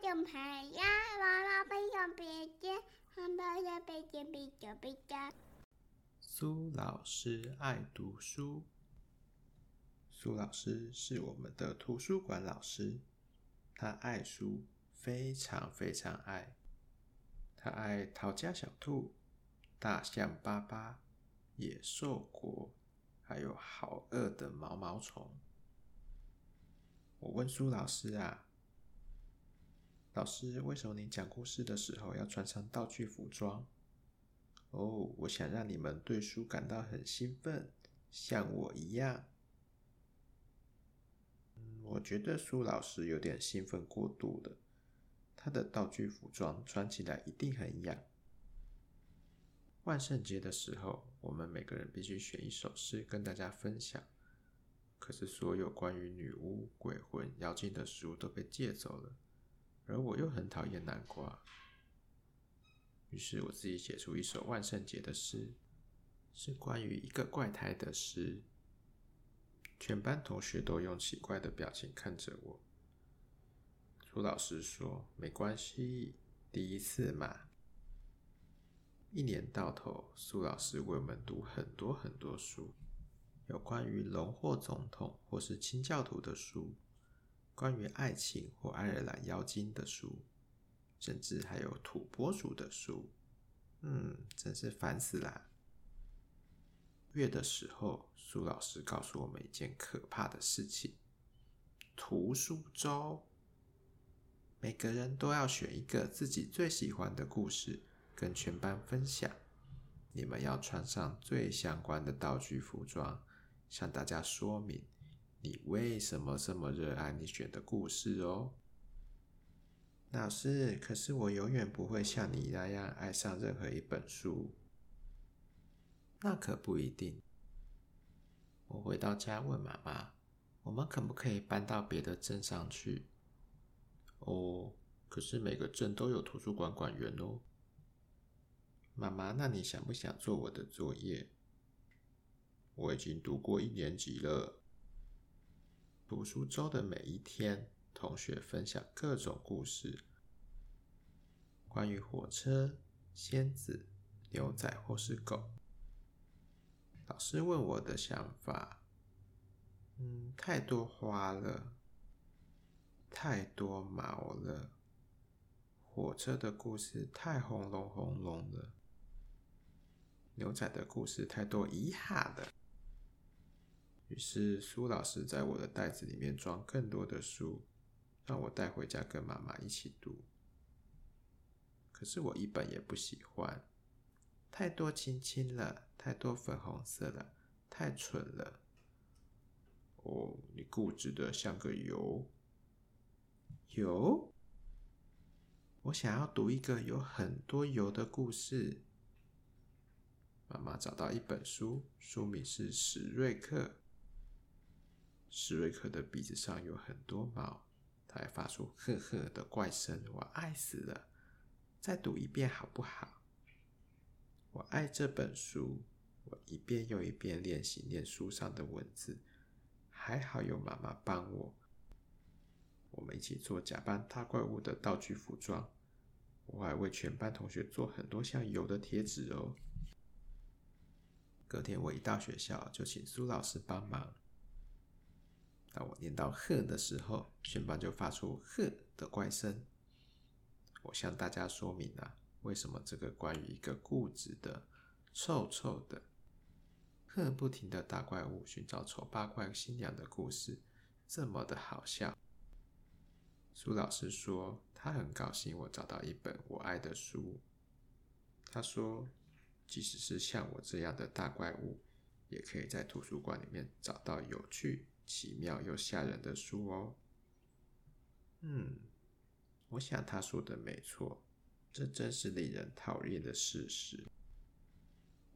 种牌呀，娃娃背上背肩，汉堡的背肩背着背着。苏老师爱读书。苏老师是我们的图书馆老师，他爱书，非常非常爱。他爱《逃家小兔》、《大象巴巴》、《野兽国》，还有好饿的毛毛虫。我问苏老师啊，老师，为什么你讲故事的时候要穿上道具服装？哦，我想让你们对书感到很兴奋，像我一样。嗯，我觉得苏老师有点兴奋过度了。他的道具服装穿起来一定很痒。万圣节的时候，我们每个人必须选一首诗跟大家分享。可是，所有关于女巫、鬼魂、妖精的书都被借走了，而我又很讨厌南瓜。于是，我自己写出一首万圣节的诗，是关于一个怪胎的诗。全班同学都用奇怪的表情看着我。苏老师说：“没关系，第一次嘛。”一年到头，苏老师为我们读很多很多书，有关于龙或总统或是清教徒的书，关于爱情或爱尔兰妖精的书，甚至还有土拨鼠的书。嗯，真是烦死啦！月的时候，苏老师告诉我们一件可怕的事情：图书周。每个人都要选一个自己最喜欢的故事，跟全班分享。你们要穿上最相关的道具服装，向大家说明你为什么这么热爱你选的故事哦。老师，可是我永远不会像你那样爱上任何一本书。那可不一定。我回到家问妈妈，我们可不可以搬到别的镇上去？哦，可是每个镇都有图书馆馆员哦。妈妈，那你想不想做我的作业？我已经读过一年级了。读书周的每一天，同学分享各种故事，关于火车、仙子、牛仔或是狗。老师问我的想法，嗯，太多花了。太多毛了，火车的故事太轰隆轰隆了，牛仔的故事太多遗憾了。于是苏老师在我的袋子里面装更多的书，让我带回家跟妈妈一起读。可是我一本也不喜欢，太多亲亲了，太多粉红色了，太蠢了。哦，你固执的像个油。油，我想要读一个有很多油的故事。妈妈找到一本书，书名是史瑞克。史瑞克的鼻子上有很多毛，他还发出呵呵的怪声，我爱死了。再读一遍好不好？我爱这本书，我一遍又一遍练习念书上的文字，还好有妈妈帮我。我们一起做假扮大怪物的道具服装，我还为全班同学做很多像油的贴纸哦。隔天我一到学校就请苏老师帮忙。当我念到“呵”的时候，全班就发出“呵”的怪声。我向大家说明了为什么这个关于一个固执的、臭臭的、呵不停的大怪物寻找丑八怪新娘的故事这么的好笑。苏老师说，他很高兴我找到一本我爱的书。他说，即使是像我这样的大怪物，也可以在图书馆里面找到有趣、奇妙又吓人的书哦。嗯，我想他说的没错，这真是令人讨厌的事实。